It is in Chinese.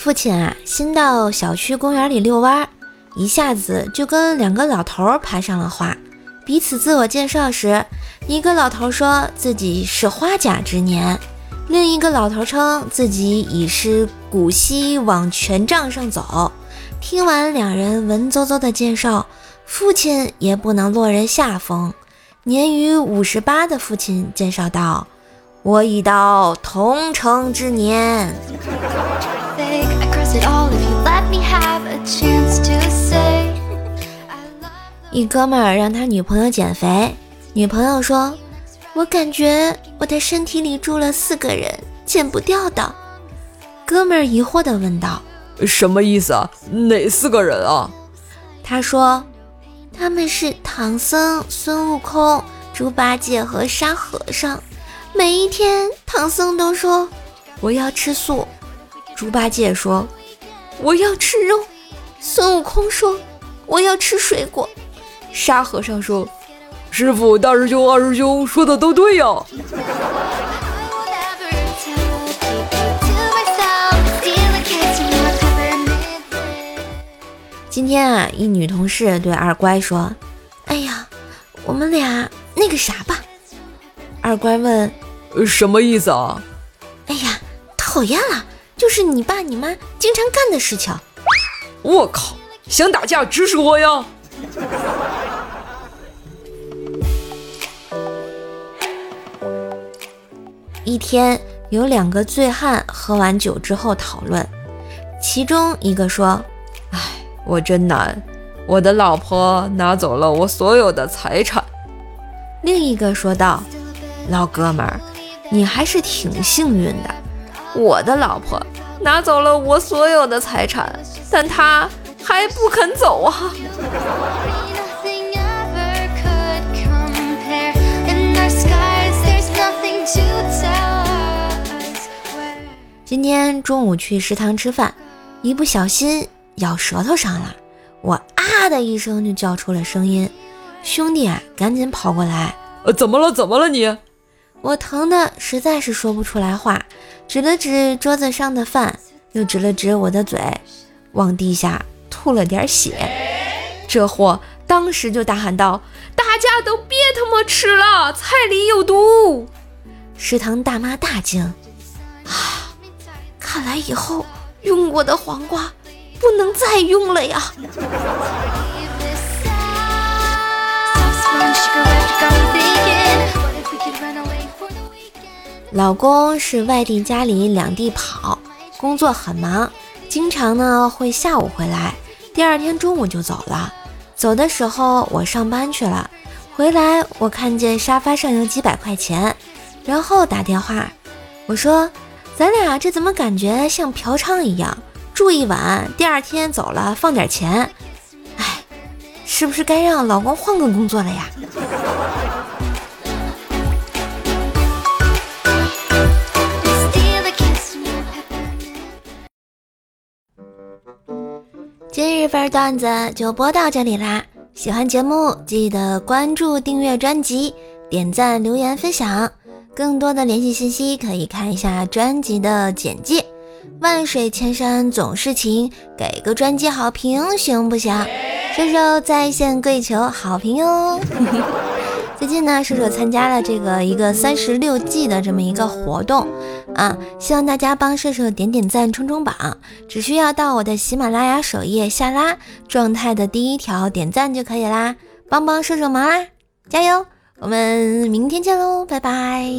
父亲啊，新到小区公园里遛弯，一下子就跟两个老头攀上了话。彼此自我介绍时，一个老头说自己是花甲之年，另一个老头称自己已是古稀往权杖上走。听完两人文绉绉的介绍，父亲也不能落人下风。年逾五十八的父亲介绍道：“我已到同城之年。”一哥们儿让他女朋友减肥，女朋友说：“我感觉我的身体里住了四个人，减不掉的。”哥们儿疑惑地问道：“什么意思啊？哪四个人啊？”他说：“他们是唐僧、孙悟空、猪八戒和沙和尚。每一天，唐僧都说我要吃素，猪八戒说我要吃肉，孙悟空说我要吃水果。”沙和尚说：“师傅、大师兄、二师兄说的都对呀。”今天啊，一女同事对二乖说：“哎呀，我们俩那个啥吧。”二乖问：“什么意思啊？”“哎呀，讨厌了，就是你爸你妈经常干的事情。”“我靠，想打架直说呀！”一天，有两个醉汉喝完酒之后讨论，其中一个说：“哎，我真难，我的老婆拿走了我所有的财产。”另一个说道：“老哥们儿，你还是挺幸运的，我的老婆拿走了我所有的财产，但她还不肯走啊。”今天中午去食堂吃饭，一不小心咬舌头上了，我啊的一声就叫出了声音。兄弟啊，赶紧跑过来，呃，怎么了？怎么了你？我疼的实在是说不出来话，指了指桌子上的饭，又指了指我的嘴，往地下吐了点血。这货当时就大喊道：“大家都别他妈吃了，菜里有毒！”食堂大妈大惊，啊！看来以后用过的黄瓜不能再用了呀！老公是外地家里两地跑，工作很忙，经常呢会下午回来，第二天中午就走了。走的时候我上班去了，回来我看见沙发上有几百块钱，然后打电话，我说。咱俩这怎么感觉像嫖娼一样？住一晚，第二天走了，放点钱。哎，是不是该让老公换个工作了呀？今日份段子就播到这里啦！喜欢节目记得关注、订阅专辑、点赞、留言、分享。更多的联系信息可以看一下专辑的简介。万水千山总是情，给个专辑好评行不行？射手在线跪求好评哟！最近呢，射手参加了这个一个三十六计的这么一个活动啊，希望大家帮射手点点赞、冲冲榜，只需要到我的喜马拉雅首页下拉状态的第一条点赞就可以啦，帮帮射手忙啦，加油！我们明天见喽，拜拜。